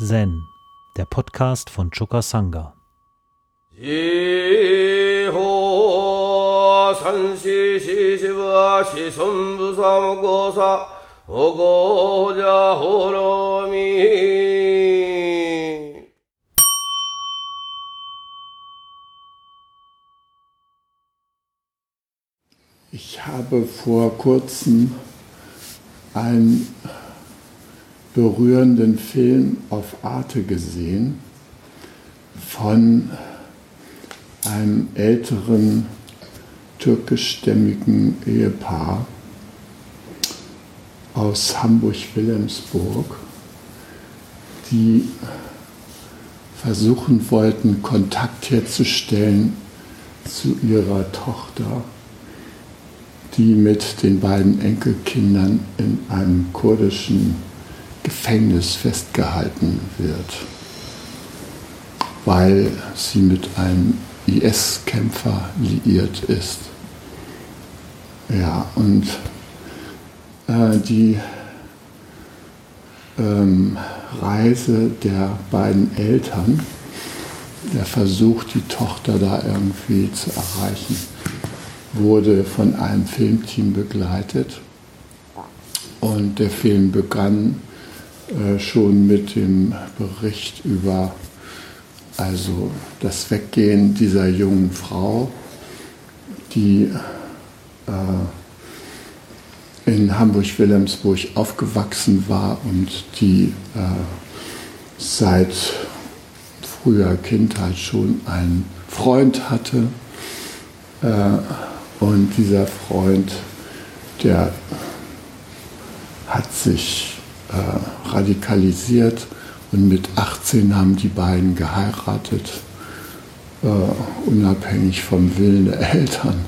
Zen, der Podcast von Choka Sangha. Ich habe vor kurzem ein berührenden Film auf Arte gesehen von einem älteren türkischstämmigen Ehepaar aus Hamburg-Wilhelmsburg, die versuchen wollten, Kontakt herzustellen zu ihrer Tochter, die mit den beiden Enkelkindern in einem kurdischen Gefängnis festgehalten wird, weil sie mit einem IS-Kämpfer liiert ist. Ja, und äh, die ähm, Reise der beiden Eltern, der Versuch, die Tochter da irgendwie zu erreichen, wurde von einem Filmteam begleitet. Und der Film begann schon mit dem Bericht über also das Weggehen dieser jungen Frau, die äh, in Hamburg-Wilhelmsburg aufgewachsen war und die äh, seit früher Kindheit schon einen Freund hatte. Äh, und dieser Freund, der hat sich äh, radikalisiert und mit 18 haben die beiden geheiratet, äh, unabhängig vom Willen der Eltern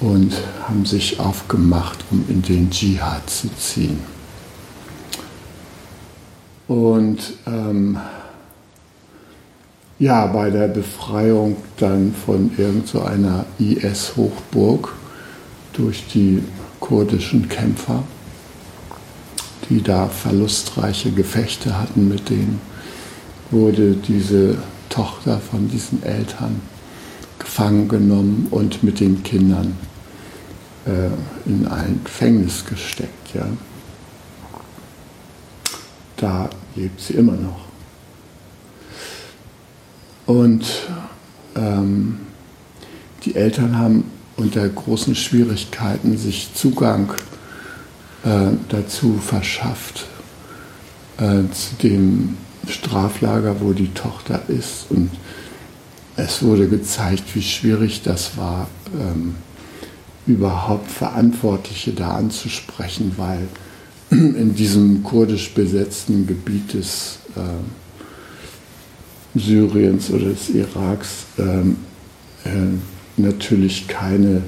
und haben sich aufgemacht, um in den Dschihad zu ziehen. Und ähm, ja, bei der Befreiung dann von irgendeiner so IS-Hochburg durch die kurdischen Kämpfer die da verlustreiche Gefechte hatten mit denen, wurde diese Tochter von diesen Eltern gefangen genommen und mit den Kindern äh, in ein Gefängnis gesteckt. Ja. Da lebt sie immer noch. Und ähm, die Eltern haben unter großen Schwierigkeiten sich Zugang dazu verschafft, äh, zu dem Straflager, wo die Tochter ist. Und es wurde gezeigt, wie schwierig das war, ähm, überhaupt Verantwortliche da anzusprechen, weil in diesem kurdisch besetzten Gebiet des äh, Syriens oder des Iraks ähm, äh, natürlich keine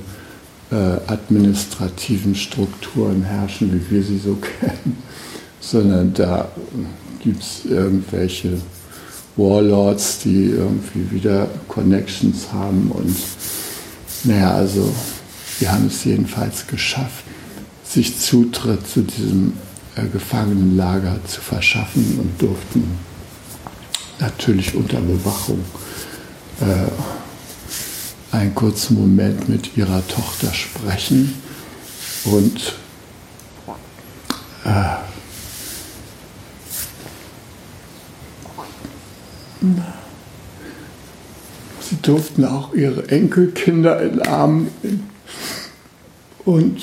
äh, administrativen Strukturen herrschen, wie wir sie so kennen, sondern da gibt es irgendwelche Warlords, die irgendwie wieder Connections haben und naja, also wir haben es jedenfalls geschafft, sich Zutritt zu diesem äh, Gefangenenlager zu verschaffen und durften natürlich unter Bewachung äh, einen kurzen Moment mit ihrer Tochter sprechen und äh, sie durften auch ihre Enkelkinder in den Arm nehmen. Und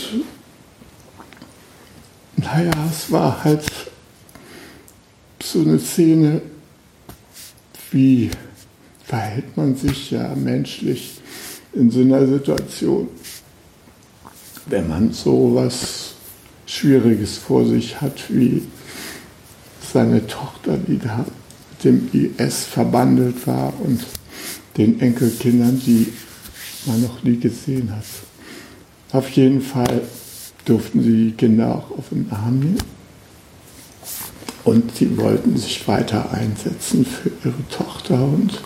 naja, es war halt so eine Szene, wie verhält man sich ja menschlich in so einer Situation, wenn man so was Schwieriges vor sich hat, wie seine Tochter, die da mit dem IS verbandelt war und den Enkelkindern, die man noch nie gesehen hat. Auf jeden Fall durften sie die Kinder auch auf den Arm nehmen. Und sie wollten sich weiter einsetzen für ihre Tochter und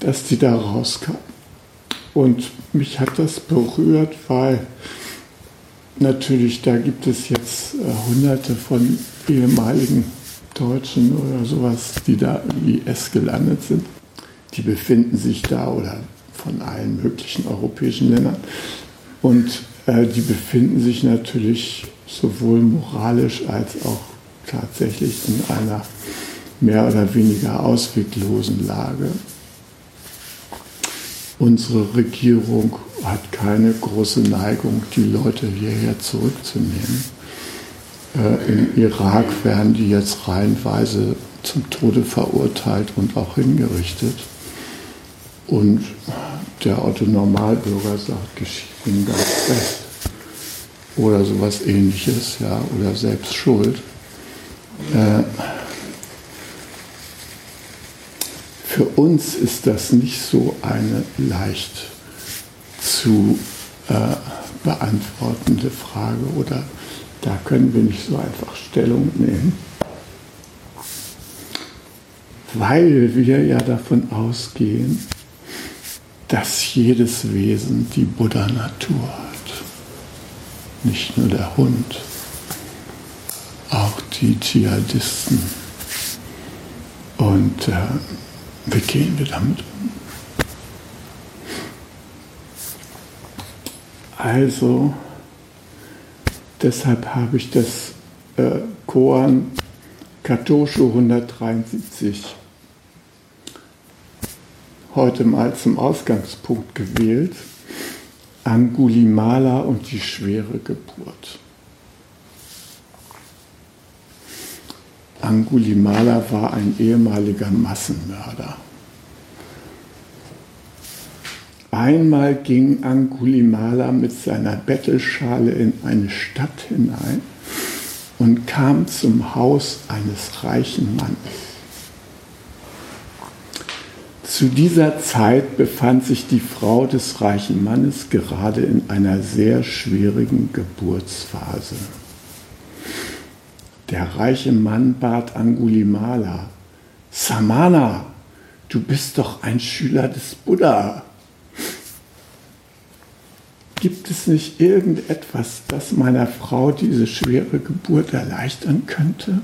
dass sie da rauskam. Und mich hat das berührt, weil natürlich da gibt es jetzt äh, hunderte von ehemaligen Deutschen oder sowas, die da im IS gelandet sind. Die befinden sich da oder von allen möglichen europäischen Ländern. Und äh, die befinden sich natürlich sowohl moralisch als auch tatsächlich in einer mehr oder weniger ausweglosen Lage. Unsere Regierung hat keine große Neigung, die Leute hierher zurückzunehmen. Äh, Im Irak werden die jetzt reihenweise zum Tode verurteilt und auch hingerichtet. Und der Otto Normalbürger sagt, geschieht ihm ganz recht. Oder sowas ähnliches, ja, oder selbst schuld. Äh, für uns ist das nicht so eine leicht zu äh, beantwortende Frage oder da können wir nicht so einfach Stellung nehmen, weil wir ja davon ausgehen, dass jedes Wesen die Buddha-Natur hat. Nicht nur der Hund, auch die Dschihadisten. Und äh, wie gehen wir damit um? Also, deshalb habe ich das äh, Koan Katosho 173 heute mal zum Ausgangspunkt gewählt. Angulimala und die schwere Geburt. Angulimala war ein ehemaliger Massenmörder. Einmal ging Angulimala mit seiner Bettelschale in eine Stadt hinein und kam zum Haus eines reichen Mannes. Zu dieser Zeit befand sich die Frau des reichen Mannes gerade in einer sehr schwierigen Geburtsphase. Der reiche Mann bat Angulimala, Samana, du bist doch ein Schüler des Buddha. Gibt es nicht irgendetwas, das meiner Frau diese schwere Geburt erleichtern könnte?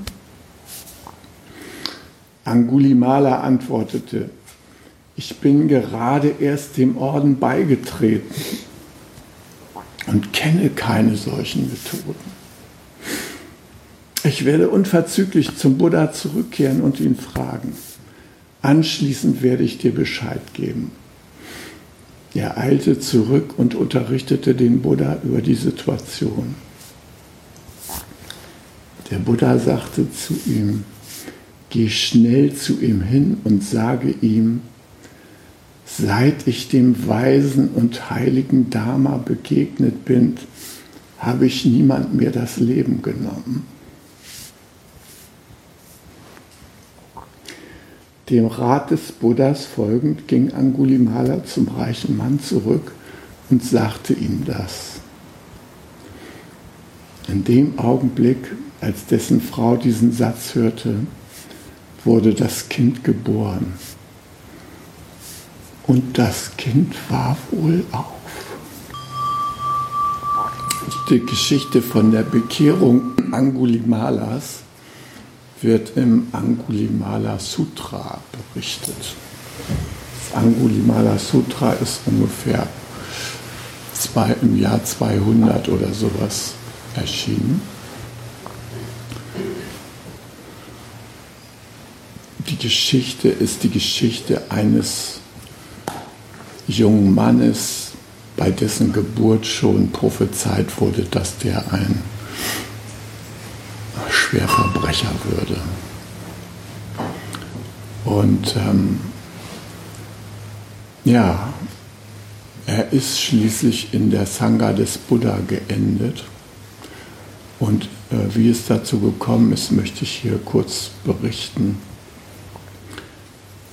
Angulimala antwortete, ich bin gerade erst dem Orden beigetreten und kenne keine solchen Methoden. Ich werde unverzüglich zum Buddha zurückkehren und ihn fragen. Anschließend werde ich dir Bescheid geben. Er eilte zurück und unterrichtete den Buddha über die Situation. Der Buddha sagte zu ihm, geh schnell zu ihm hin und sage ihm, seit ich dem weisen und heiligen Dharma begegnet bin, habe ich niemand mehr das Leben genommen. Dem Rat des Buddhas folgend ging Angulimala zum reichen Mann zurück und sagte ihm das. In dem Augenblick, als dessen Frau diesen Satz hörte, wurde das Kind geboren. Und das Kind war wohl auf. Die Geschichte von der Bekehrung Angulimalas wird im Angulimala Sutra berichtet. Das Angulimala Sutra ist ungefähr zwei, im Jahr 200 oder sowas erschienen. Die Geschichte ist die Geschichte eines jungen Mannes, bei dessen Geburt schon prophezeit wurde, dass der ein Schwerverbrecher würde. Und ähm, ja, er ist schließlich in der Sangha des Buddha geendet. Und äh, wie es dazu gekommen ist, möchte ich hier kurz berichten.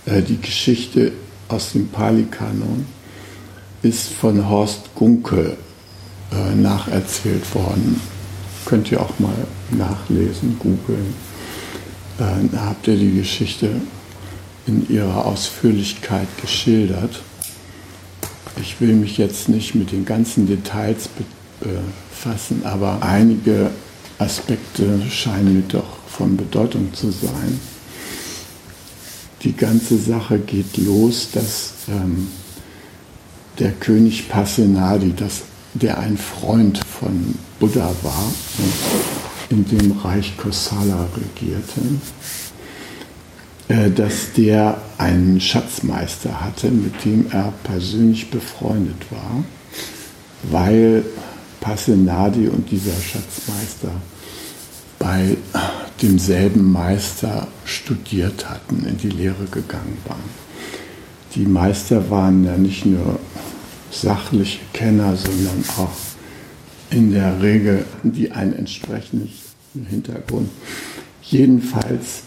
Äh, die Geschichte aus dem Pali-Kanon ist von Horst Gunke äh, nacherzählt worden könnt ihr auch mal nachlesen, googeln. Äh, habt ihr die Geschichte in ihrer Ausführlichkeit geschildert. Ich will mich jetzt nicht mit den ganzen Details befassen, aber einige Aspekte scheinen mir doch von Bedeutung zu sein. Die ganze Sache geht los, dass ähm, der König Pasenadi, das, der ein Freund von Buddha war in dem Reich Kosala regierte, äh, dass der einen Schatzmeister hatte, mit dem er persönlich befreundet war, weil Pasenadi und dieser Schatzmeister bei demselben Meister studiert hatten, in die Lehre gegangen waren. Die Meister waren ja nicht nur sachliche Kenner, sondern auch in der Regel die einen entsprechenden Hintergrund. Jedenfalls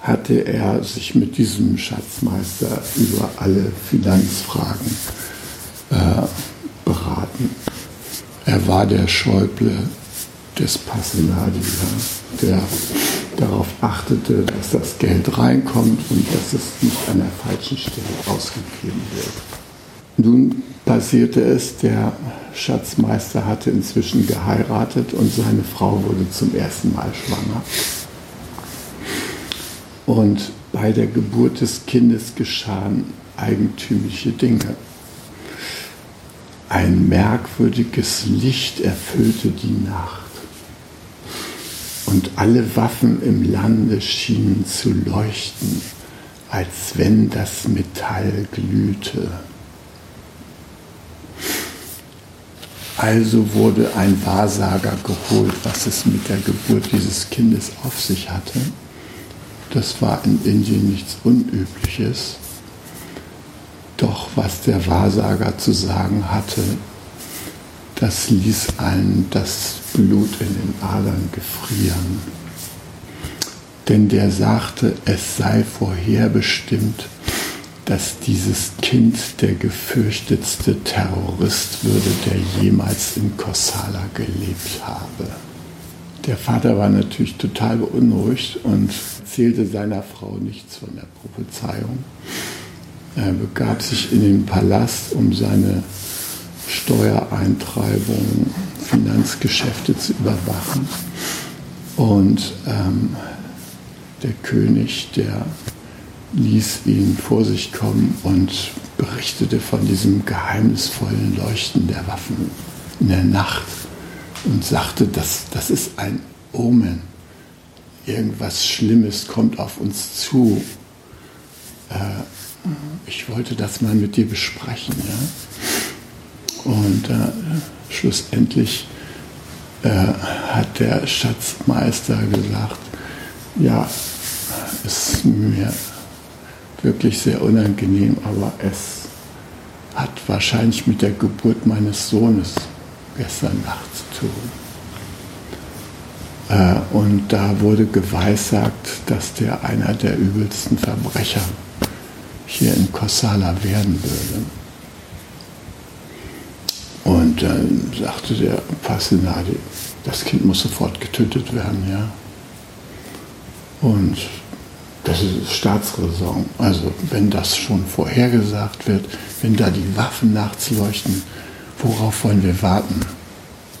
hatte er sich mit diesem Schatzmeister über alle Finanzfragen äh, beraten. Er war der Schäuble des Passenadi, der darauf achtete, dass das Geld reinkommt und dass es nicht an der falschen Stelle ausgegeben wird. Nun passierte es, der Schatzmeister hatte inzwischen geheiratet und seine Frau wurde zum ersten Mal schwanger. Und bei der Geburt des Kindes geschahen eigentümliche Dinge. Ein merkwürdiges Licht erfüllte die Nacht. Und alle Waffen im Lande schienen zu leuchten, als wenn das Metall glühte. Also wurde ein Wahrsager geholt, was es mit der Geburt dieses Kindes auf sich hatte. Das war in Indien nichts Unübliches. Doch was der Wahrsager zu sagen hatte, das ließ einen das Blut in den Adern gefrieren. Denn der sagte, es sei vorherbestimmt, dass dieses Kind der gefürchtetste Terrorist würde, der jemals in Kosala gelebt habe. Der Vater war natürlich total beunruhigt und erzählte seiner Frau nichts von der Prophezeiung. Er begab sich in den Palast, um seine Steuereintreibungen, Finanzgeschäfte zu überwachen. Und ähm, der König, der ließ ihn vor sich kommen und berichtete von diesem geheimnisvollen Leuchten der Waffen in der Nacht und sagte, das, das ist ein Omen. Irgendwas Schlimmes kommt auf uns zu. Äh, ich wollte das mal mit dir besprechen. Ja? Und äh, schlussendlich äh, hat der Schatzmeister gesagt, ja, es ist mir wirklich sehr unangenehm, aber es hat wahrscheinlich mit der Geburt meines Sohnes gestern Nacht zu tun. Äh, und da wurde geweissagt, dass der einer der übelsten Verbrecher hier in Kosala werden würde. Und dann sagte der Fascinati, das Kind muss sofort getötet werden, ja. Und das ist Staatsräson. Also wenn das schon vorhergesagt wird, wenn da die Waffen nachts leuchten, worauf wollen wir warten?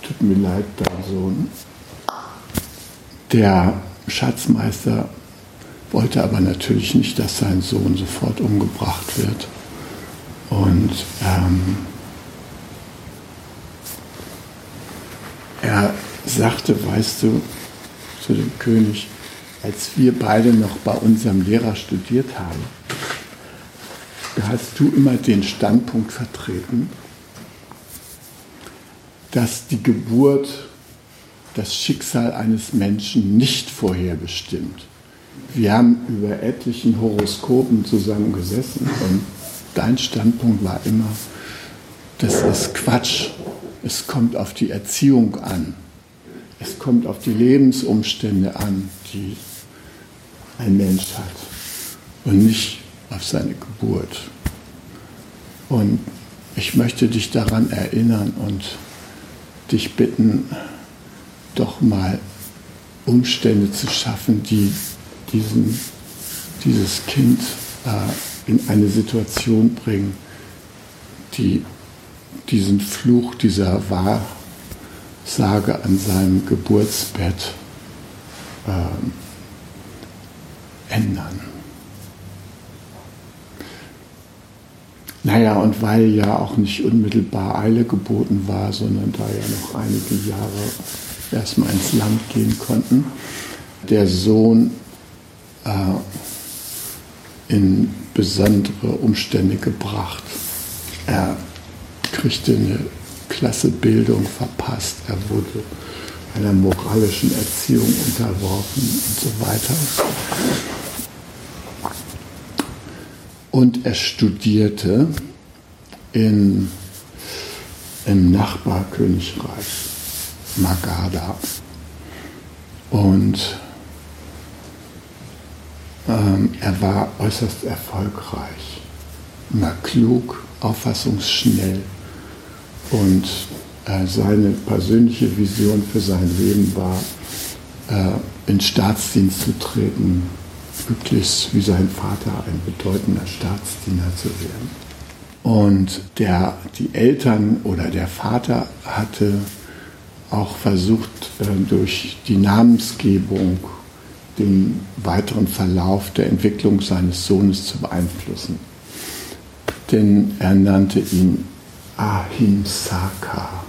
Tut mir leid, dein Sohn. Der Schatzmeister wollte aber natürlich nicht, dass sein Sohn sofort umgebracht wird. Und ähm, er sagte, weißt du, zu dem König, als wir beide noch bei unserem Lehrer studiert haben, da hast du immer den Standpunkt vertreten, dass die Geburt das Schicksal eines Menschen nicht vorherbestimmt. Wir haben über etlichen Horoskopen zusammengesessen und dein Standpunkt war immer, das ist Quatsch. Es kommt auf die Erziehung an. Es kommt auf die Lebensumstände an, die ein Mensch hat und nicht auf seine Geburt. Und ich möchte dich daran erinnern und dich bitten, doch mal Umstände zu schaffen, die diesen, dieses Kind äh, in eine Situation bringen, die diesen Fluch dieser Sage an seinem Geburtsbett ähm, ändern. Naja, und weil ja auch nicht unmittelbar Eile geboten war, sondern da ja noch einige Jahre erstmal ins Land gehen konnten, der Sohn äh, in besondere Umstände gebracht. Er kriegte eine klasse Bildung verpasst, er wurde einer moralischen Erziehung unterworfen und so weiter. Und er studierte in, im Nachbarkönigreich Magadha. Und ähm, er war äußerst erfolgreich, immer klug, auffassungsschnell. Und äh, seine persönliche Vision für sein Leben war, äh, in Staatsdienst zu treten, möglichst wie sein Vater ein bedeutender Staatsdiener zu werden. Und der, die Eltern oder der Vater hatte auch versucht, äh, durch die Namensgebung den weiteren Verlauf der Entwicklung seines Sohnes zu beeinflussen. Denn er nannte ihn Ahimsaka,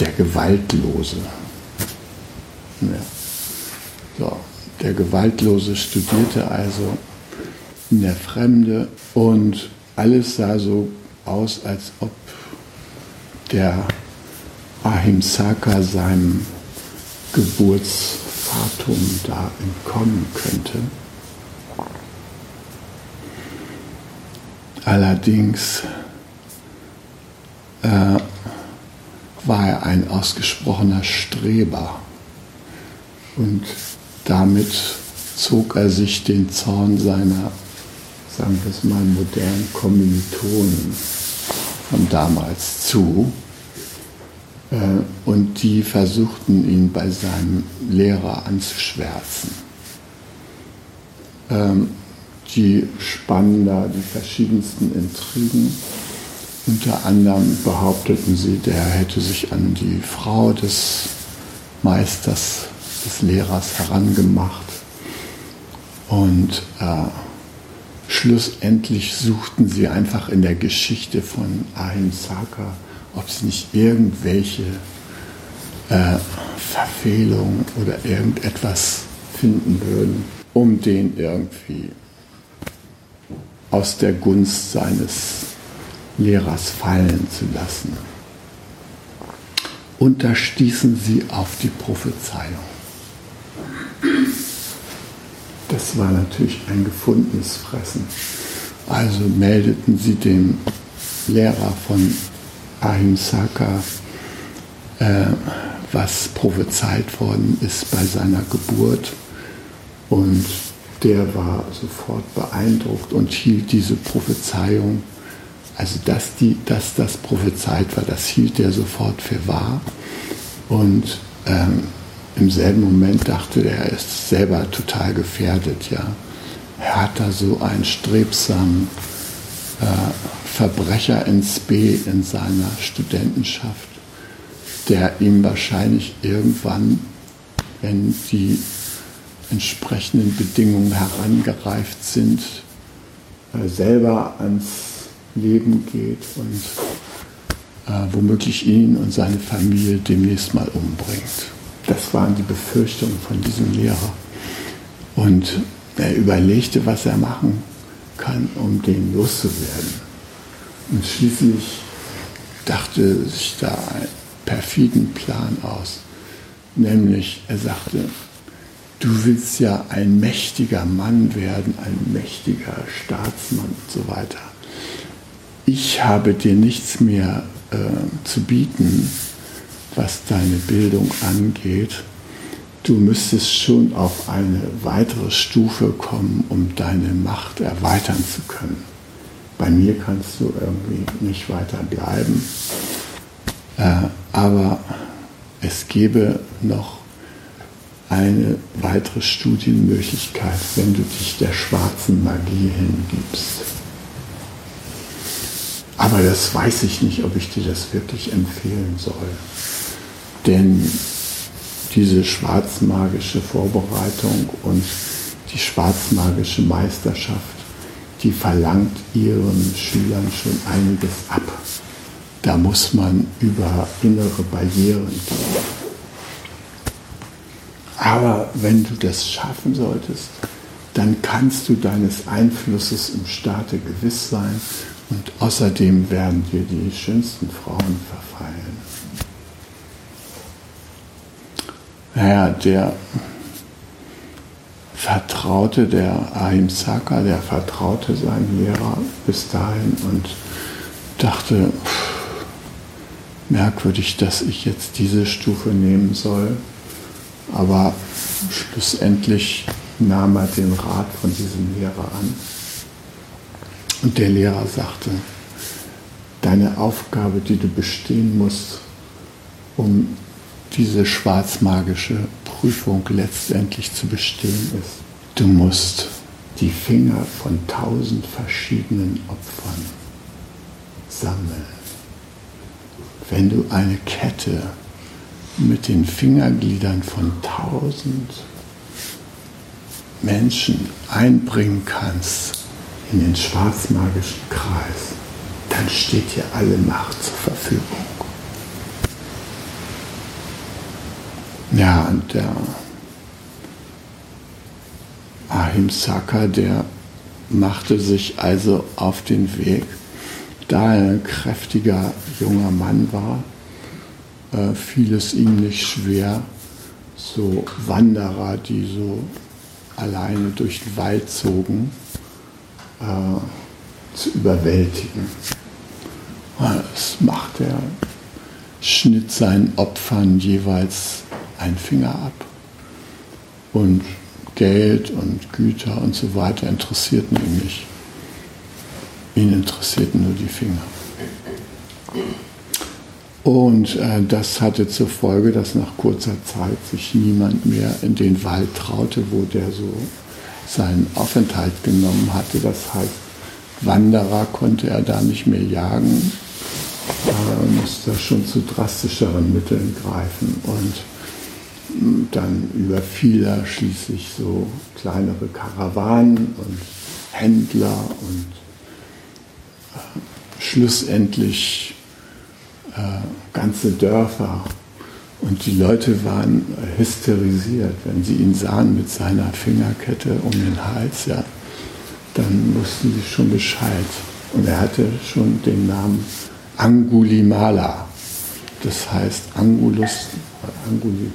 der Gewaltlose. Ja. So. Der Gewaltlose studierte also in der Fremde und alles sah so aus, als ob der Ahimsaka seinem Geburtsfatum da entkommen könnte. Allerdings äh, war er ein ausgesprochener Streber und damit zog er sich den Zorn seiner, sagen wir es mal, modernen Kommilitonen von damals zu. Äh, und die versuchten ihn bei seinem Lehrer anzuschwärzen. Ähm, die spannen da die verschiedensten Intrigen. Unter anderem behaupteten sie, der hätte sich an die Frau des Meisters des Lehrers herangemacht. Und äh, schlussendlich suchten sie einfach in der Geschichte von Ahimsaka, ob sie nicht irgendwelche äh, Verfehlungen oder irgendetwas finden würden, um den irgendwie aus der Gunst seines Lehrers fallen zu lassen. Und da stießen sie auf die Prophezeiung. Das war natürlich ein gefundenes Fressen. Also meldeten sie dem Lehrer von Ahimsaka, äh, was prophezeit worden ist bei seiner Geburt. Und der war sofort beeindruckt und hielt diese Prophezeiung, also dass, die, dass das prophezeit war, das hielt er sofort für wahr. Und ähm, im selben Moment dachte er, er ist selber total gefährdet. Ja. Er hat da so einen strebsamen äh, Verbrecher ins B in seiner Studentenschaft, der ihm wahrscheinlich irgendwann, wenn die entsprechenden Bedingungen herangereift sind, äh, selber ans Leben geht und äh, womöglich ihn und seine Familie demnächst mal umbringt. Das waren die Befürchtungen von diesem Lehrer. Und er überlegte, was er machen kann, um den loszuwerden. Und schließlich dachte sich da einen perfiden Plan aus. Nämlich, er sagte, du willst ja ein mächtiger Mann werden, ein mächtiger Staatsmann und so weiter. Ich habe dir nichts mehr äh, zu bieten was deine Bildung angeht. Du müsstest schon auf eine weitere Stufe kommen, um deine Macht erweitern zu können. Bei mir kannst du irgendwie nicht weiter bleiben. Äh, aber es gäbe noch eine weitere Studienmöglichkeit, wenn du dich der schwarzen Magie hingibst. Aber das weiß ich nicht, ob ich dir das wirklich empfehlen soll. Denn diese schwarzmagische Vorbereitung und die schwarzmagische Meisterschaft, die verlangt ihren Schülern schon einiges ab. Da muss man über innere Barrieren gehen. Aber wenn du das schaffen solltest, dann kannst du deines Einflusses im Staate gewiss sein und außerdem werden dir die schönsten Frauen verfallen. Naja, der vertraute, der Ahimsaka, der vertraute seinen Lehrer bis dahin und dachte, merkwürdig, dass ich jetzt diese Stufe nehmen soll. Aber schlussendlich nahm er den Rat von diesem Lehrer an. Und der Lehrer sagte, deine Aufgabe, die du bestehen musst, um diese schwarzmagische Prüfung letztendlich zu bestehen, ist, du musst die Finger von tausend verschiedenen Opfern sammeln. Wenn du eine Kette mit den Fingergliedern von tausend Menschen einbringen kannst in den schwarzmagischen Kreis, dann steht dir alle Macht zur Verfügung. Ja, und der Ahimsaka, der machte sich also auf den Weg, da er ein kräftiger junger Mann war, äh, fiel es ihm nicht schwer, so Wanderer, die so alleine durch den Wald zogen, äh, zu überwältigen. Das macht er, schnitt seinen Opfern jeweils einen Finger ab. Und Geld und Güter und so weiter interessierten ihn nicht. Ihn interessierten nur die Finger. Und äh, das hatte zur Folge, dass nach kurzer Zeit sich niemand mehr in den Wald traute, wo der so seinen Aufenthalt genommen hatte. Das heißt, Wanderer konnte er da nicht mehr jagen, äh, musste schon zu drastischeren Mitteln greifen. Und hm, dann überfiel er schließlich so kleinere Karawanen und Händler und äh, schlussendlich äh, ganze Dörfer. Und die Leute waren hysterisiert, wenn sie ihn sahen mit seiner Fingerkette um den Hals, ja, dann wussten sie schon Bescheid. Und er hatte schon den Namen Angulimala. Das heißt Angulus, Anguli,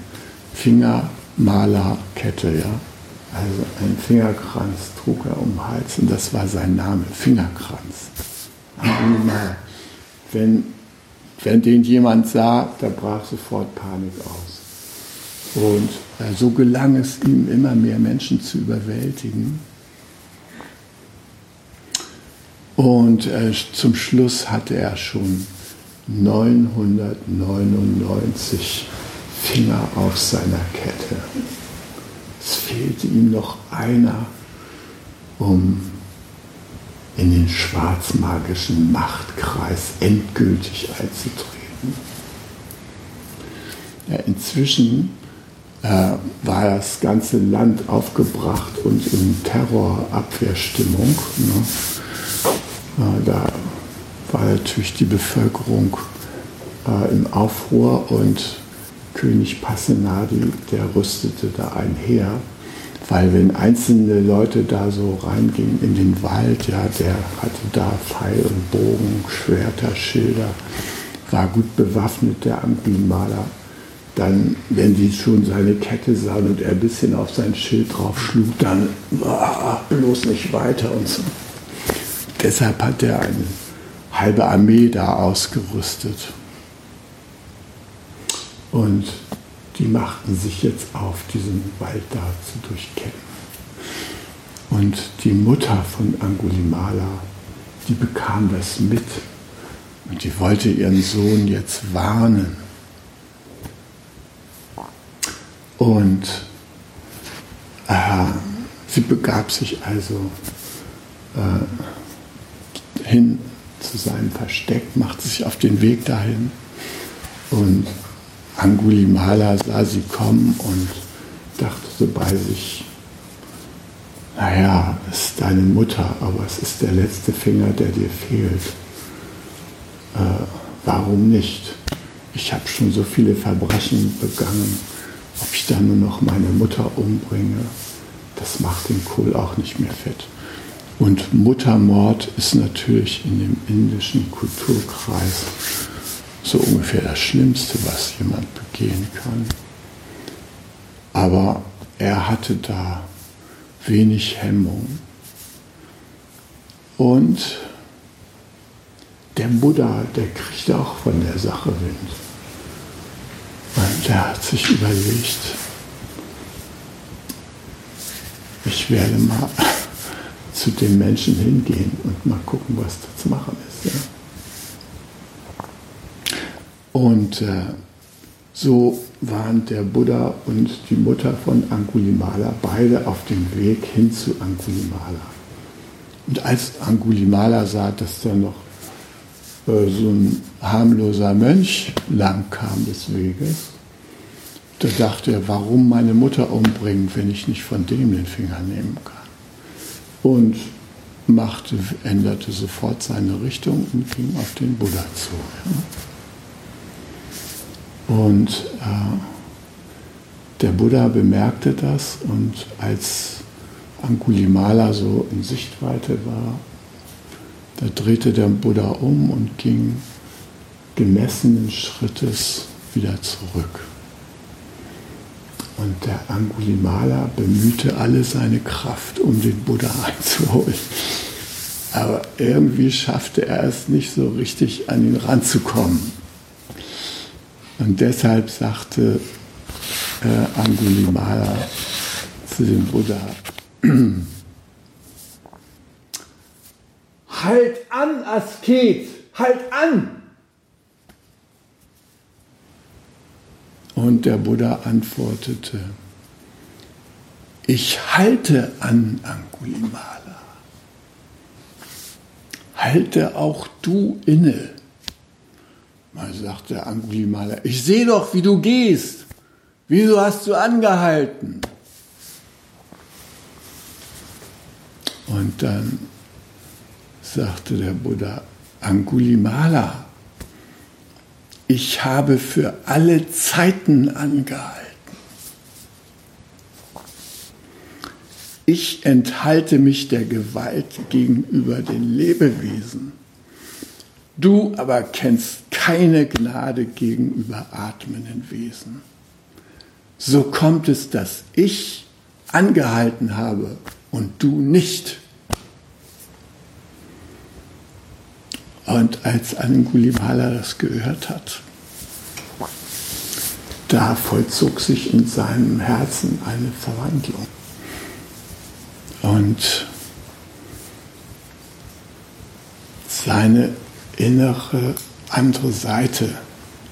Fingermalerkette, ja. Also ein Fingerkranz trug er um den Hals und das war sein Name, Fingerkranz. Angulimala. Wenn wenn den jemand sah, da brach sofort Panik aus. Und äh, so gelang es ihm, immer mehr Menschen zu überwältigen. Und äh, zum Schluss hatte er schon 999 Finger auf seiner Kette. Es fehlte ihm noch einer, um in den schwarzmagischen Machtkreis endgültig einzutreten. Ja, inzwischen äh, war das ganze Land aufgebracht und in Terrorabwehrstimmung. Ne? Äh, da war natürlich die Bevölkerung äh, im Aufruhr und König Passenadi, der rüstete da ein Heer weil wenn einzelne Leute da so reingingen in den Wald, ja, der hatte da Pfeil und Bogen, Schwerter, Schilder, war gut bewaffnet, der Amtmaler. Dann, wenn die schon seine Kette sahen und er ein bisschen auf sein Schild drauf schlug, dann oh, bloß nicht weiter und so. Deshalb hat er eine halbe Armee da ausgerüstet. Und die machten sich jetzt auf, diesen Wald da zu durchkämmen. Und die Mutter von Angulimala, die bekam das mit und die wollte ihren Sohn jetzt warnen. Und äh, sie begab sich also äh, hin zu seinem Versteck, machte sich auf den Weg dahin und Angulimala sah sie kommen und dachte so bei sich, naja, es ist deine Mutter, aber es ist der letzte Finger, der dir fehlt. Äh, warum nicht? Ich habe schon so viele Verbrechen begangen. Ob ich dann nur noch meine Mutter umbringe, das macht den Kohl auch nicht mehr fett. Und Muttermord ist natürlich in dem indischen Kulturkreis so ungefähr das Schlimmste, was jemand begehen kann. Aber er hatte da wenig Hemmung. Und der Buddha, der kriegt auch von der Sache Wind. Und der hat sich überlegt, ich werde mal zu den Menschen hingehen und mal gucken, was da zu machen ist. Ja. Und äh, so waren der Buddha und die Mutter von Angulimala beide auf dem Weg hin zu Angulimala. Und als Angulimala sah, dass da noch äh, so ein harmloser Mönch lang kam des Weges, da dachte er, warum meine Mutter umbringen, wenn ich nicht von dem den Finger nehmen kann. Und machte, änderte sofort seine Richtung und ging auf den Buddha zu. Ja. Und äh, der Buddha bemerkte das und als Angulimala so in Sichtweite war, da drehte der Buddha um und ging gemessenen Schrittes wieder zurück. Und der Angulimala bemühte alle seine Kraft, um den Buddha einzuholen. Aber irgendwie schaffte er es nicht so richtig, an ihn ranzukommen. Und deshalb sagte äh, Angulimala zu dem Buddha, Halt an, Asket, halt an! Und der Buddha antwortete, ich halte an, Angulimala. Halte auch du inne. Mal sagte Angulimala, ich sehe doch, wie du gehst. Wieso hast du angehalten? Und dann sagte der Buddha, Angulimala, ich habe für alle Zeiten angehalten. Ich enthalte mich der Gewalt gegenüber den Lebewesen. Du aber kennst keine Gnade gegenüber atmenden Wesen. So kommt es, dass ich angehalten habe und du nicht. Und als Angulimala das gehört hat, da vollzog sich in seinem Herzen eine Verwandlung. Und seine innere andere Seite,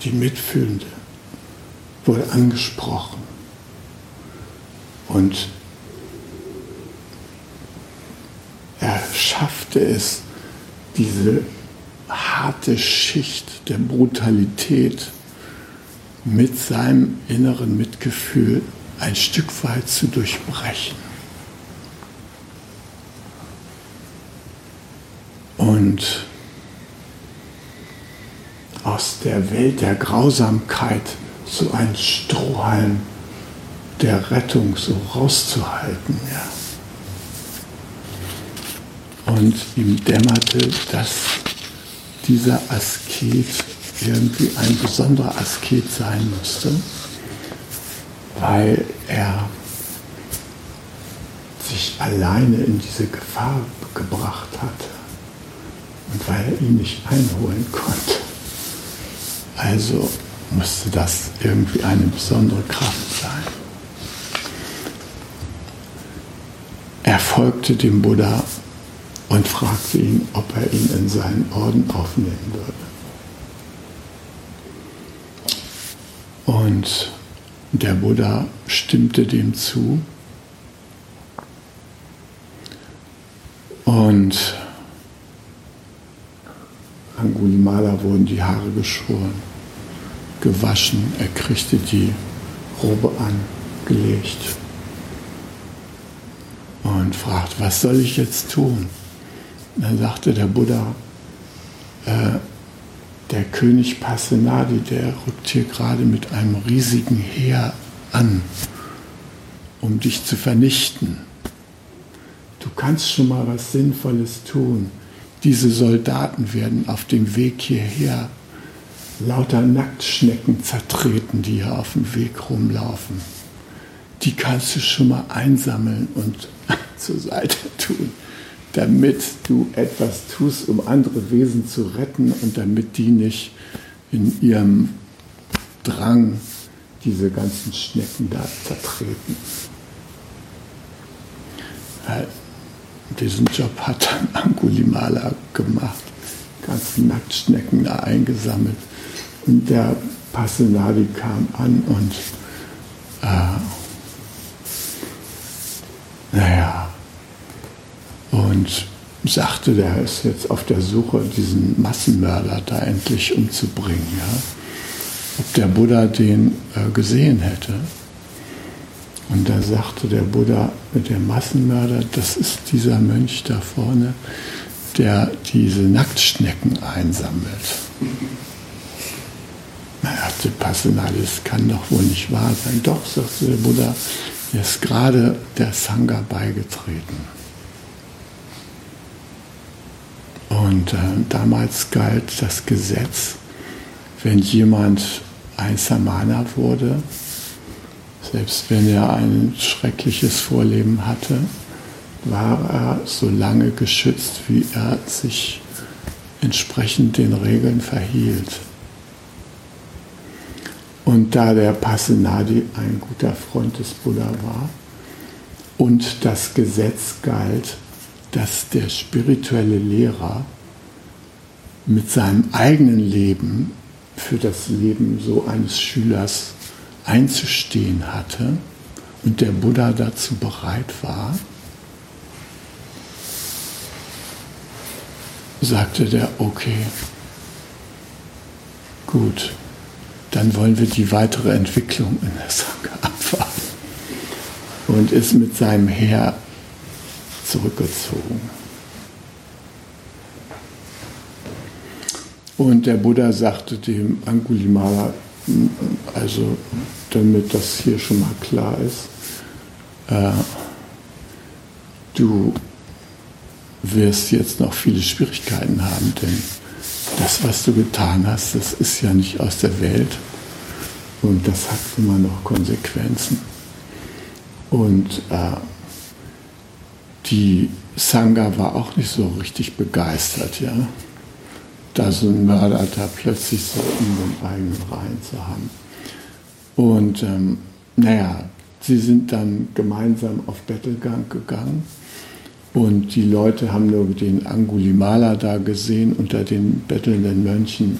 die Mitfühlende, wurde angesprochen. Und er schaffte es, diese harte Schicht der Brutalität mit seinem inneren Mitgefühl ein Stück weit zu durchbrechen. Und aus der Welt der Grausamkeit so ein Strohhalm der Rettung so rauszuhalten. Ja. Und ihm dämmerte, dass dieser Asket irgendwie ein besonderer Asket sein musste, weil er sich alleine in diese Gefahr gebracht hatte und weil er ihn nicht einholen konnte. Also musste das irgendwie eine besondere Kraft sein. Er folgte dem Buddha und fragte ihn, ob er ihn in seinen Orden aufnehmen würde. Und der Buddha stimmte dem zu. Und Angulimala wurden die Haare geschoren, gewaschen, er kriegte die Robe angelegt und fragt, was soll ich jetzt tun? Dann sagte der Buddha, äh, der König Pasenadi, der rückt hier gerade mit einem riesigen Heer an, um dich zu vernichten. Du kannst schon mal was Sinnvolles tun. Diese Soldaten werden auf dem Weg hierher lauter Nacktschnecken zertreten, die hier auf dem Weg rumlaufen. Die kannst du schon mal einsammeln und zur Seite tun damit du etwas tust, um andere Wesen zu retten und damit die nicht in ihrem Drang diese ganzen Schnecken da zertreten. Diesen Job hat dann Angulimala gemacht, ganze Nacktschnecken da eingesammelt. Und der Passenadi kam an und äh, naja, und sagte, der ist jetzt auf der Suche, diesen Massenmörder da endlich umzubringen. Ja? Ob der Buddha den äh, gesehen hätte. Und da sagte der Buddha, der Massenmörder, das ist dieser Mönch da vorne, der diese Nacktschnecken einsammelt. Er dachte Passenali, das kann doch wohl nicht wahr sein. Doch, sagte der Buddha, er ist gerade der Sangha beigetreten. Und äh, damals galt das Gesetz, wenn jemand ein Samana wurde, selbst wenn er ein schreckliches Vorleben hatte, war er so lange geschützt, wie er sich entsprechend den Regeln verhielt. Und da der Pasenadi ein guter Freund des Buddha war und das Gesetz galt, dass der spirituelle Lehrer mit seinem eigenen Leben für das Leben so eines Schülers einzustehen hatte und der Buddha dazu bereit war, sagte der, okay, gut, dann wollen wir die weitere Entwicklung in der Sangha abwarten. Und ist mit seinem Heer zurückgezogen. Und der Buddha sagte dem Angulimala, also damit das hier schon mal klar ist, äh, du wirst jetzt noch viele Schwierigkeiten haben, denn das, was du getan hast, das ist ja nicht aus der Welt und das hat immer noch Konsequenzen. Und äh, die Sangha war auch nicht so richtig begeistert, ja. Da so ein Mörder da plötzlich so in den eigenen Reihen zu haben. Und ähm, naja, sie sind dann gemeinsam auf Bettelgang gegangen und die Leute haben nur den Angulimala da gesehen unter den bettelnden Mönchen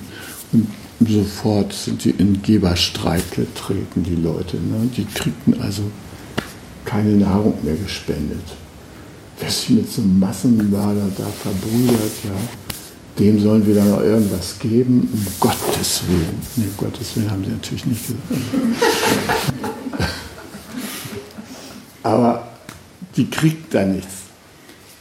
und sofort sind die in Geberstreit getreten, die Leute. Ne? Die kriegten also keine Nahrung mehr gespendet wer sich mit so einem Massenmörder da verbrüdert, ja, dem sollen wir dann noch irgendwas geben, um Gottes Willen. Nee, um Gottes Willen haben sie natürlich nicht gesagt. Aber die kriegt da nichts.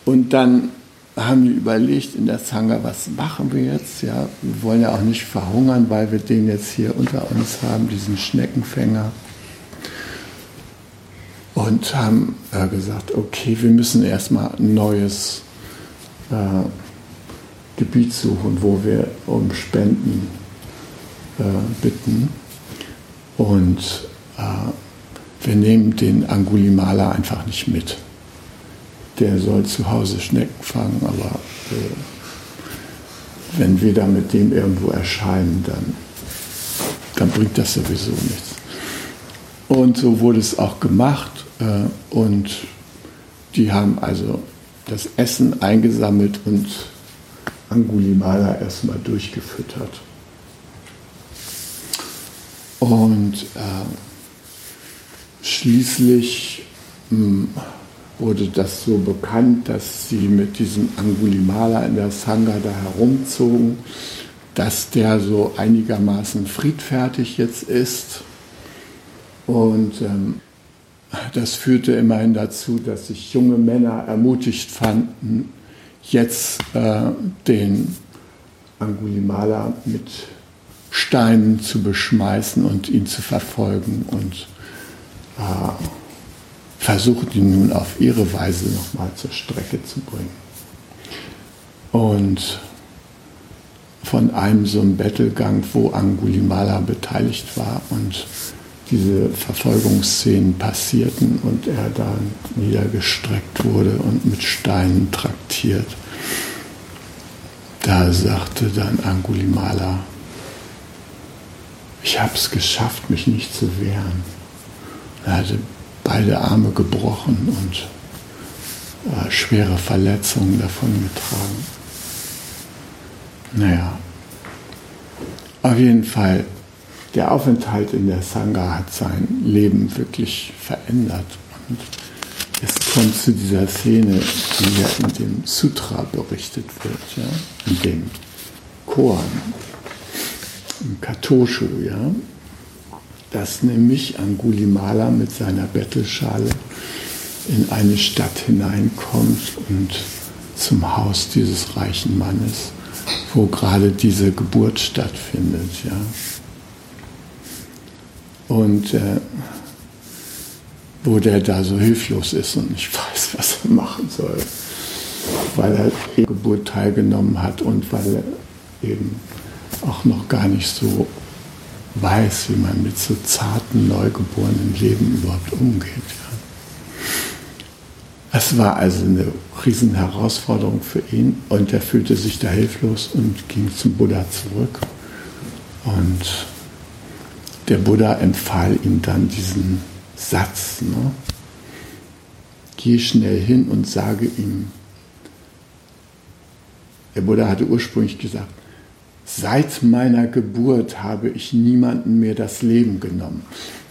Und dann haben die überlegt in der Sangha, was machen wir jetzt? Ja, wir wollen ja auch nicht verhungern, weil wir den jetzt hier unter uns haben, diesen Schneckenfänger und haben äh, gesagt, okay, wir müssen erstmal ein neues äh, Gebiet suchen, wo wir um Spenden äh, bitten. Und äh, wir nehmen den Angulimala einfach nicht mit. Der soll zu Hause Schnecken fangen, aber äh, wenn wir da mit dem irgendwo erscheinen, dann, dann bringt das sowieso nichts. Und so wurde es auch gemacht. Äh, und die haben also das Essen eingesammelt und Angulimala erstmal durchgefüttert. Und äh, schließlich mh, hm, wurde das so bekannt, dass sie mit diesem Angulimala in der Sangha da herumzogen dass der so einigermaßen friedfertig jetzt ist. Und ähm, das führte immerhin dazu, dass sich junge Männer ermutigt fanden, jetzt äh, den Angulimala mit Steinen zu beschmeißen und ihn zu verfolgen und äh, versuchen ihn nun auf ihre Weise nochmal zur Strecke zu bringen. Und von einem so einem Battlegang, wo Angulimala beteiligt war und diese Verfolgungsszenen passierten und er dann niedergestreckt wurde und mit Steinen traktiert. Da sagte dann Angulimala, ich habe es geschafft, mich nicht zu wehren. Er hatte beide Arme gebrochen und äh, schwere Verletzungen davongetragen. Naja, auf jeden Fall, der Aufenthalt in der Sangha hat sein Leben wirklich verändert. Und es kommt zu dieser Szene, die ja in dem Sutra berichtet wird, ja, in dem Koan, im Katoshu, ja, dass nämlich Angulimala mit seiner Bettelschale in eine Stadt hineinkommt und zum Haus dieses reichen Mannes wo gerade diese Geburt stattfindet. Ja. Und äh, wo der da so hilflos ist und nicht weiß, was er machen soll, weil er die Geburt teilgenommen hat und weil er eben auch noch gar nicht so weiß, wie man mit so zarten, neugeborenen Leben überhaupt umgeht. Es war also eine Riesenherausforderung für ihn und er fühlte sich da hilflos und ging zum Buddha zurück. Und der Buddha empfahl ihm dann diesen Satz, ne? geh schnell hin und sage ihm, der Buddha hatte ursprünglich gesagt, seit meiner Geburt habe ich niemanden mehr das Leben genommen.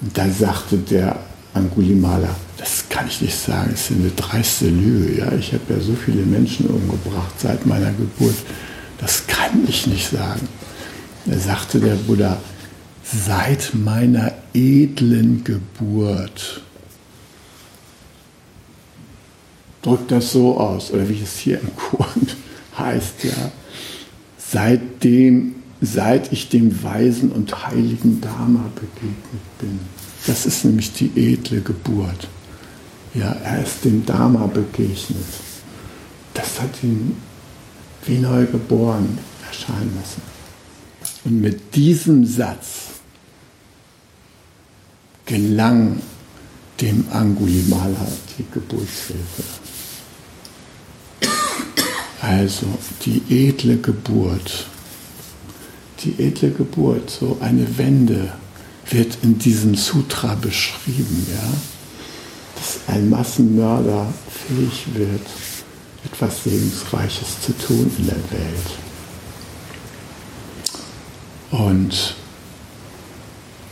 Und da sagte der Angulimala, das kann ich nicht sagen, das ist eine dreiste Lüge. Ja? Ich habe ja so viele Menschen umgebracht seit meiner Geburt, das kann ich nicht sagen. Da sagte der Buddha, seit meiner edlen Geburt. Drückt das so aus, oder wie es hier im Korn heißt, ja. Seitdem, seit ich dem weisen und heiligen Dharma begegnet bin. Das ist nämlich die edle Geburt. Ja, er ist dem Dharma begegnet. Das hat ihn wie neu geboren erscheinen lassen. Und mit diesem Satz gelang dem Angulimala die Geburtshilfe. Also die edle Geburt, die edle Geburt, so eine Wende wird in diesem Sutra beschrieben, ja, dass ein Massenmörder fähig wird, etwas Segensreiches zu tun in der Welt. Und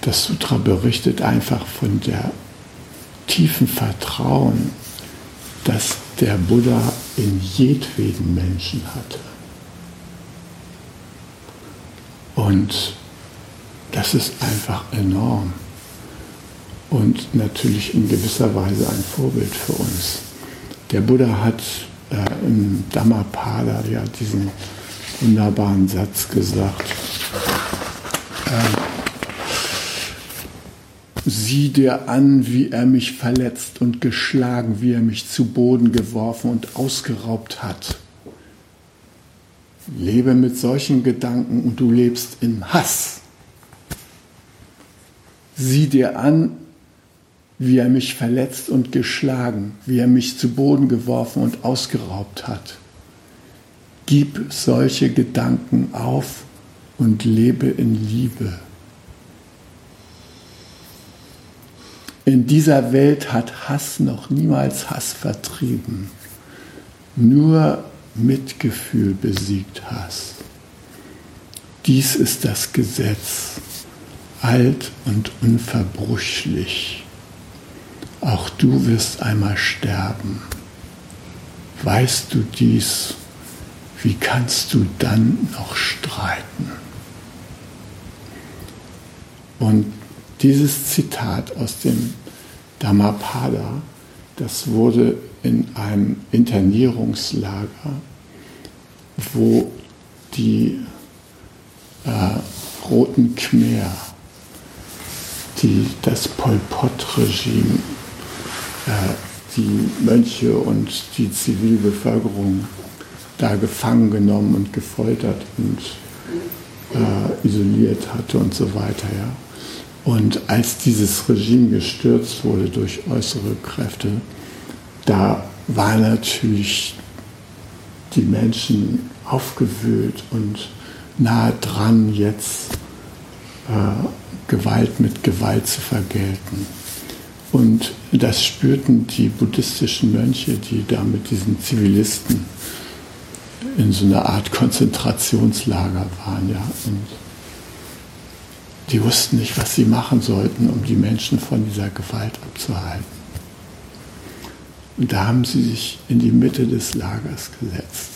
das Sutra berichtet einfach von der tiefen Vertrauen, das der Buddha in jedweden Menschen hatte. Und das ist einfach enorm und natürlich in gewisser Weise ein Vorbild für uns. Der Buddha hat äh, im Dhammapada ja diesen wunderbaren Satz gesagt. Äh, Sieh dir an, wie er mich verletzt und geschlagen, wie er mich zu Boden geworfen und ausgeraubt hat. Lebe mit solchen Gedanken und du lebst in Hass. Sieh dir an, wie er mich verletzt und geschlagen, wie er mich zu Boden geworfen und ausgeraubt hat. Gib solche Gedanken auf und lebe in Liebe. In dieser Welt hat Hass noch niemals Hass vertrieben. Nur Mitgefühl besiegt Hass. Dies ist das Gesetz alt und unverbrüchlich. Auch du wirst einmal sterben. Weißt du dies, wie kannst du dann noch streiten? Und dieses Zitat aus dem Dhammapada, das wurde in einem Internierungslager, wo die äh, Roten Khmer, die das Pol Pot-Regime, äh, die Mönche und die Zivilbevölkerung da gefangen genommen und gefoltert und äh, isoliert hatte und so weiter. Ja. Und als dieses Regime gestürzt wurde durch äußere Kräfte, da waren natürlich die Menschen aufgewühlt und nahe dran, jetzt äh, Gewalt mit Gewalt zu vergelten. Und das spürten die buddhistischen Mönche, die da mit diesen Zivilisten in so einer Art Konzentrationslager waren. Ja. Und die wussten nicht, was sie machen sollten, um die Menschen von dieser Gewalt abzuhalten. Und da haben sie sich in die Mitte des Lagers gesetzt.